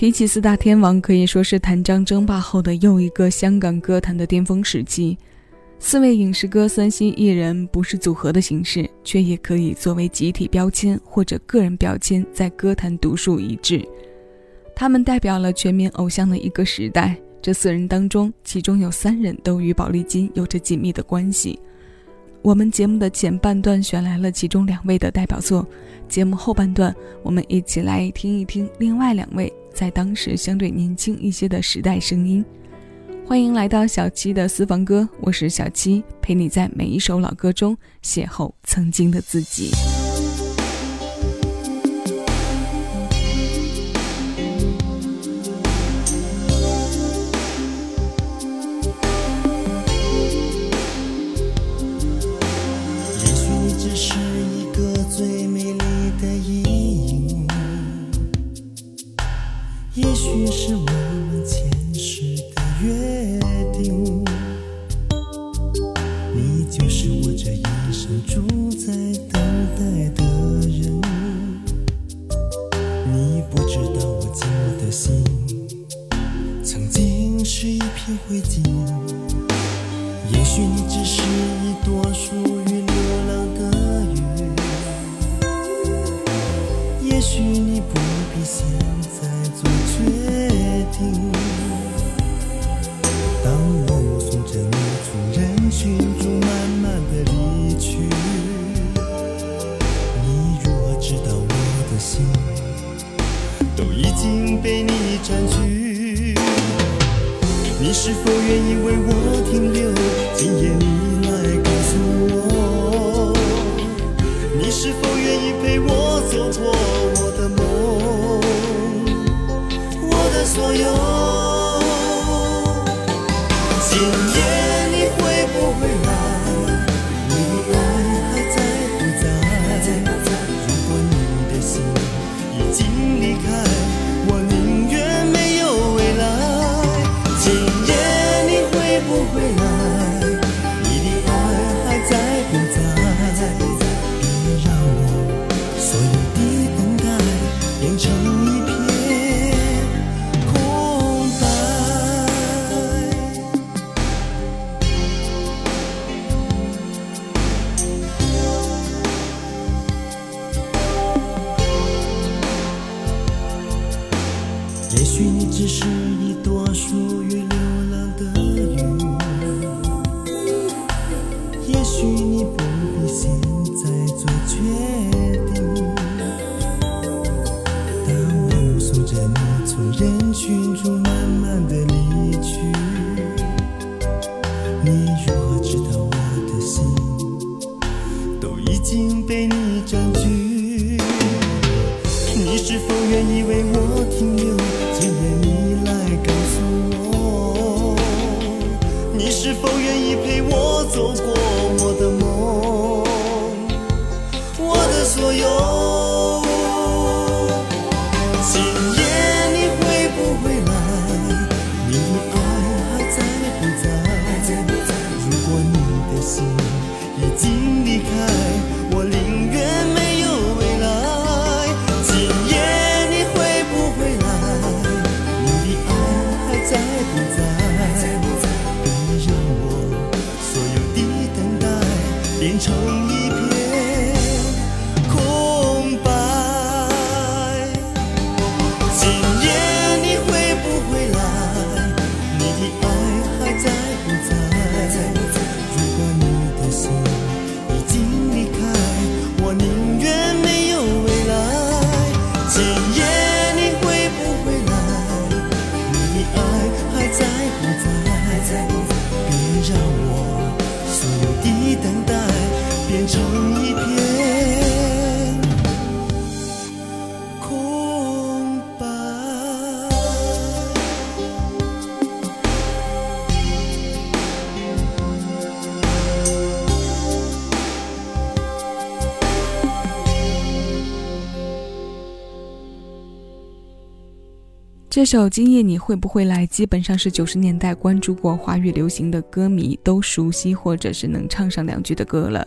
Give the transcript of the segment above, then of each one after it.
提起四大天王，可以说是谭张争霸后的又一个香港歌坛的巅峰时期。四位影视歌三星艺人不是组合的形式，却也可以作为集体标签或者个人标签，在歌坛独树一帜。他们代表了全民偶像的一个时代。这四人当中，其中有三人都与宝丽金有着紧密的关系。我们节目的前半段选来了其中两位的代表作，节目后半段，我们一起来听一听另外两位在当时相对年轻一些的时代声音。欢迎来到小七的私房歌，我是小七，陪你在每一首老歌中邂逅曾经的自己。也许你只是一朵属于流浪的云也许你不必现在做决定。是否愿意为我停留今夜你只是你多数你是否愿意陪我走过我的这首《今夜你会不会来》基本上是九十年代关注过华语流行的歌迷都熟悉或者是能唱上两句的歌了，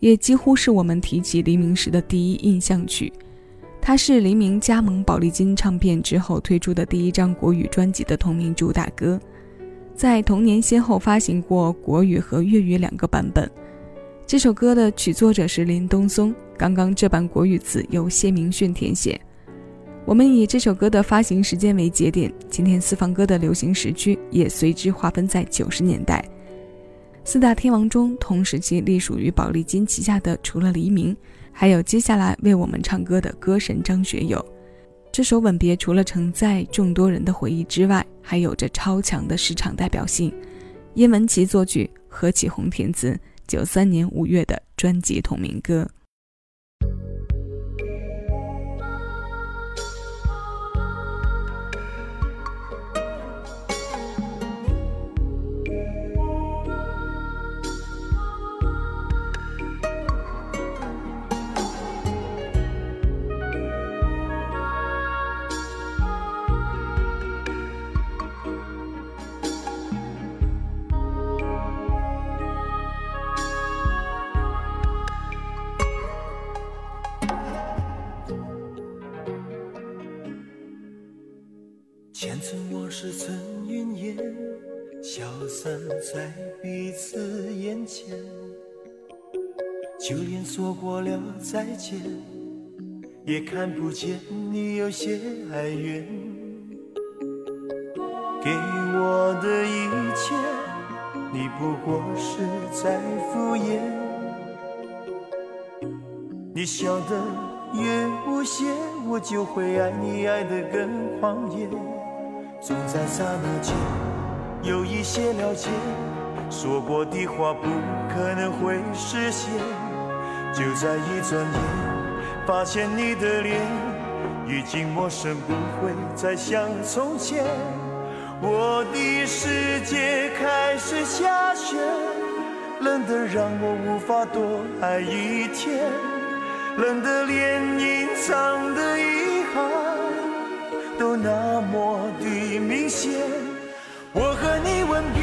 也几乎是我们提起黎明时的第一印象曲。它是黎明加盟宝丽金唱片之后推出的第一张国语专辑的同名主打歌，在同年先后发行过国语和粤语两个版本。这首歌的曲作者是林东松，刚刚这版国语词由谢明训填写。我们以这首歌的发行时间为节点，今天私房歌的流行时区也随之划分在九十年代。四大天王中，同时期隶属于宝丽金旗下的，除了黎明，还有接下来为我们唱歌的歌神张学友。这首《吻别》除了承载众多人的回忆之外，还有着超强的市场代表性。叶文琪作曲，何启宏填词，九三年五月的专辑同名歌。过了再见，也看不见你有些哀怨。给我的一切，你不过是在敷衍。你笑得越无邪，我就会爱你爱得更狂野。总在刹那间有一些了解，说过的话不可能会实现。就在一转眼，发现你的脸已经陌生，不会再像从前。我的世界开始下雪，冷得让我无法多爱一天，冷得连隐藏的遗憾。都那么的明显，我和你吻别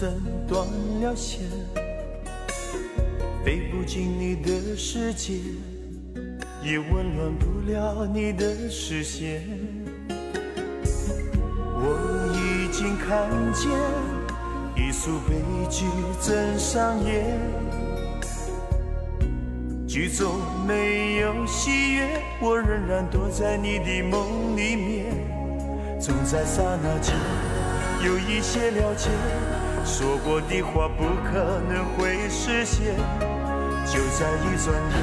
筝断了线，飞不进你的世界，也温暖不了你的视线。我已经看见一出悲剧正上演，剧中没有喜悦，我仍然躲在你的梦里面。总在刹那间有一些了解，说过的话不可能会实现。就在一转眼，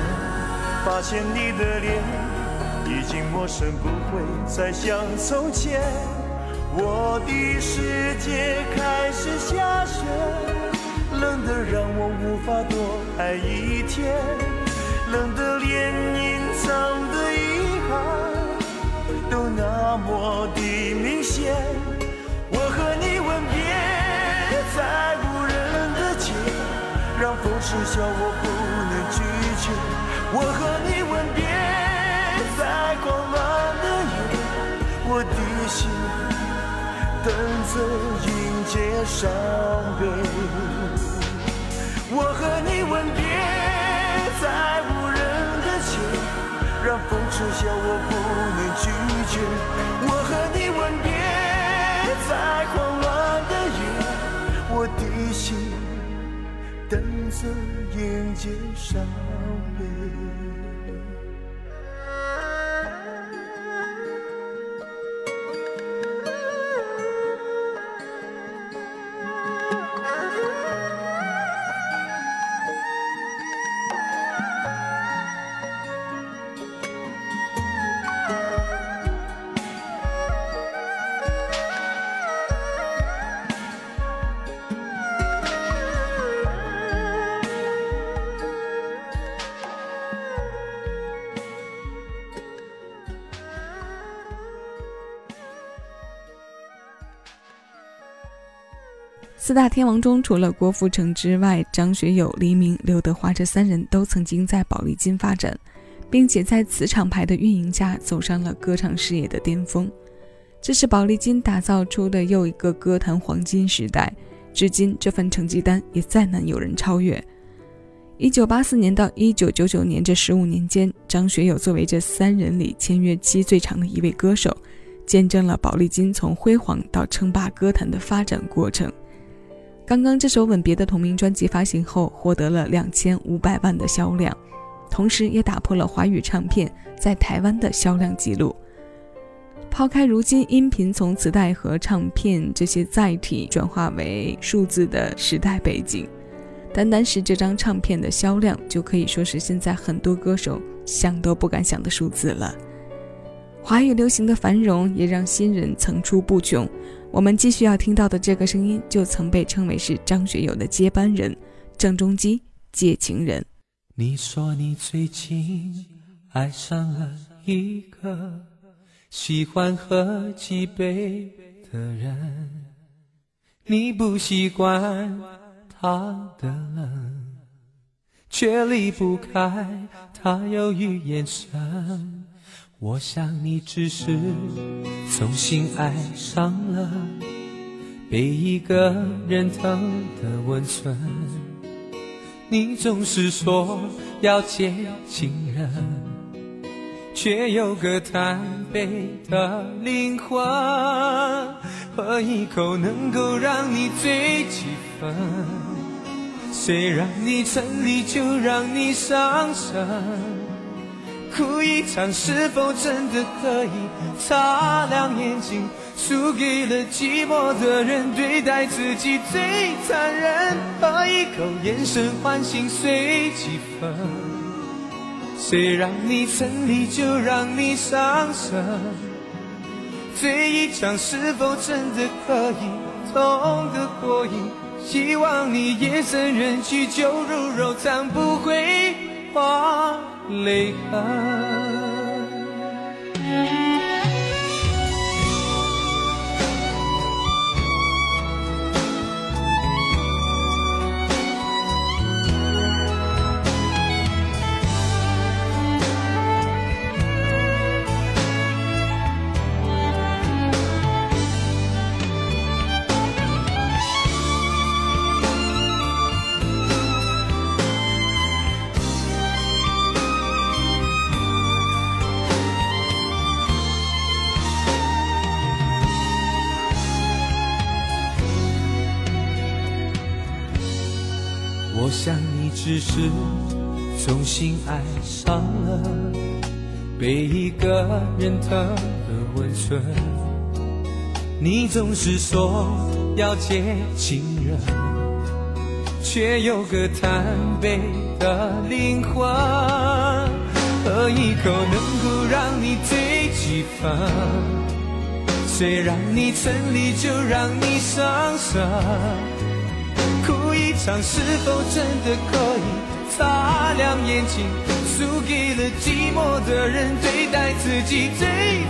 发现你的脸已经陌生，不会再像从前。我的世界开始下雪，冷得让我无法多爱一天，冷得连隐藏的遗憾都那么的。明显让风痴笑我不能拒绝。我和你吻别在狂乱的夜，我的心等着迎接伤悲。我和你吻别在无人的街，让风痴笑我不能拒绝。我和你吻别。在狂色眼睛伤悲四大天王中，除了郭富城之外，张学友、黎明、刘德华这三人都曾经在宝丽金发展，并且在此厂牌的运营下走上了歌唱事业的巅峰。这是宝丽金打造出的又一个歌坛黄金时代，至今这份成绩单也再难有人超越。一九八四年到一九九九年这十五年间，张学友作为这三人里签约期最长的一位歌手，见证了宝丽金从辉煌到称霸歌坛的发展过程。刚刚这首《吻别》的同名专辑发行后，获得了两千五百万的销量，同时也打破了华语唱片在台湾的销量记录。抛开如今音频从磁带和唱片这些载体转化为数字的时代背景，单单是这张唱片的销量，就可以说是现在很多歌手想都不敢想的数字了。华语流行的繁荣也让新人层出不穷。我们继续要听到的这个声音，就曾被称为是张学友的接班人——郑中基，借情人。你说你最近爱上了一个喜欢喝几杯的人，你不习惯他的冷，却离不开他忧郁眼神。我想你只是重新爱上了被一个人疼的温存。你总是说要见情人，却有个贪杯的灵魂，喝一口能够让你醉几分？谁让你沉溺就让你伤神？哭一场，是否真的可以擦亮眼睛？输给了寂寞的人，对待自己最残忍。喝一口，眼神唤醒碎几分。谁让你沉溺，就让你伤神。醉一场，是否真的可以痛得过瘾？希望你夜深人静，酒入柔肠，不会化泪痕。只是重新爱上了被一个人疼的温存。你总是说要见情人，却有个贪杯的灵魂。喝一口能够让你醉几分？谁让你沉溺就让你伤神。场是否真的可以擦亮眼睛？输给了寂寞的人，对待自己最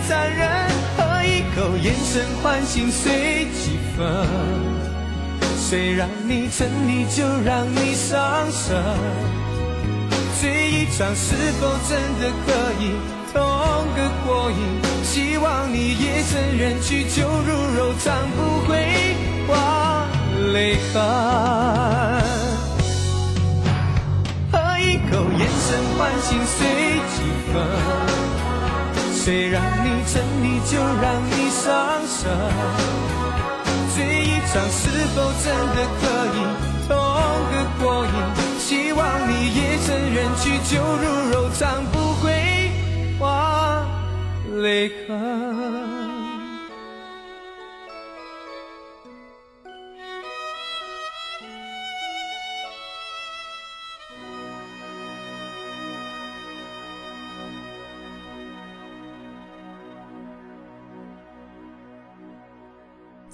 残忍。喝一口，眼神唤醒碎几分。谁让你沉溺，就让你伤神。醉一场是否真的可以痛个过瘾？希望你夜深人去，酒入柔肠，不会化泪痕。喝一口眼神唤醒碎几分，谁让你沉溺就让你伤神。醉一场是否真的可以痛个过瘾？希望你夜深人去酒入柔肠，不会化泪痕。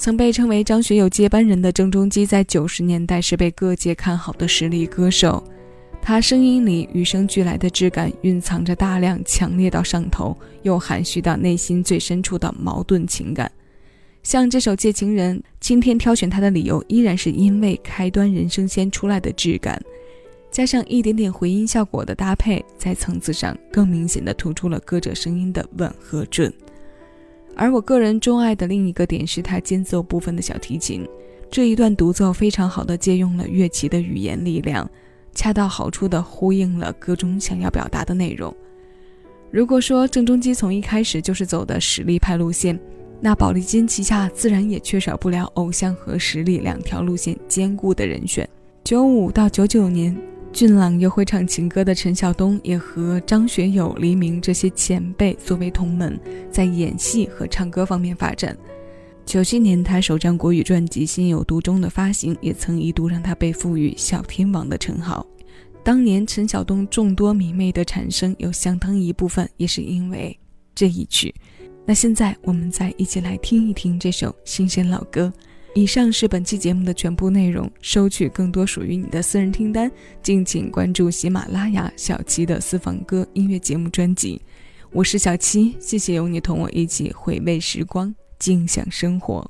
曾被称为张学友接班人的郑中基，在九十年代是被各界看好的实力歌手。他声音里与生俱来的质感，蕴藏着大量强烈到上头又含蓄到内心最深处的矛盾情感。像这首《借情人》，今天挑选它的理由依然是因为开端人声先出来的质感，加上一点点回音效果的搭配，在层次上更明显的突出了歌者声音的稳和准。而我个人钟爱的另一个点是它间奏部分的小提琴，这一段独奏非常好的借用了乐器的语言力量，恰到好处的呼应了歌中想要表达的内容。如果说郑中基从一开始就是走的实力派路线，那宝丽金旗下自然也缺少不了偶像和实力两条路线兼顾的人选。九五到九九年，俊朗又会唱情歌的陈晓东也和张学友、黎明这些前辈作为同门，在演戏和唱歌方面发展。九七年，他首张国语专辑《心有独钟》的发行，也曾一度让他被赋予“小天王”的称号。当年陈晓东众多迷妹的产生，有相当一部分也是因为这一曲。那现在我们再一起来听一听这首新鲜老歌。以上是本期节目的全部内容。收取更多属于你的私人听单，敬请关注喜马拉雅小七的私房歌音乐节目专辑。我是小七，谢谢有你同我一起回味时光，静享生活。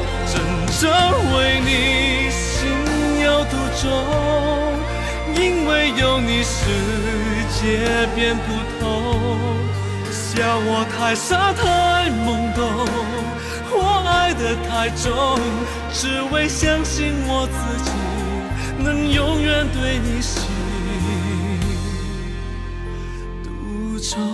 真正为重，因为有你，世界变不同。笑我太傻太懵懂，我爱的太重，只为相信我自己能永远对你心独钟。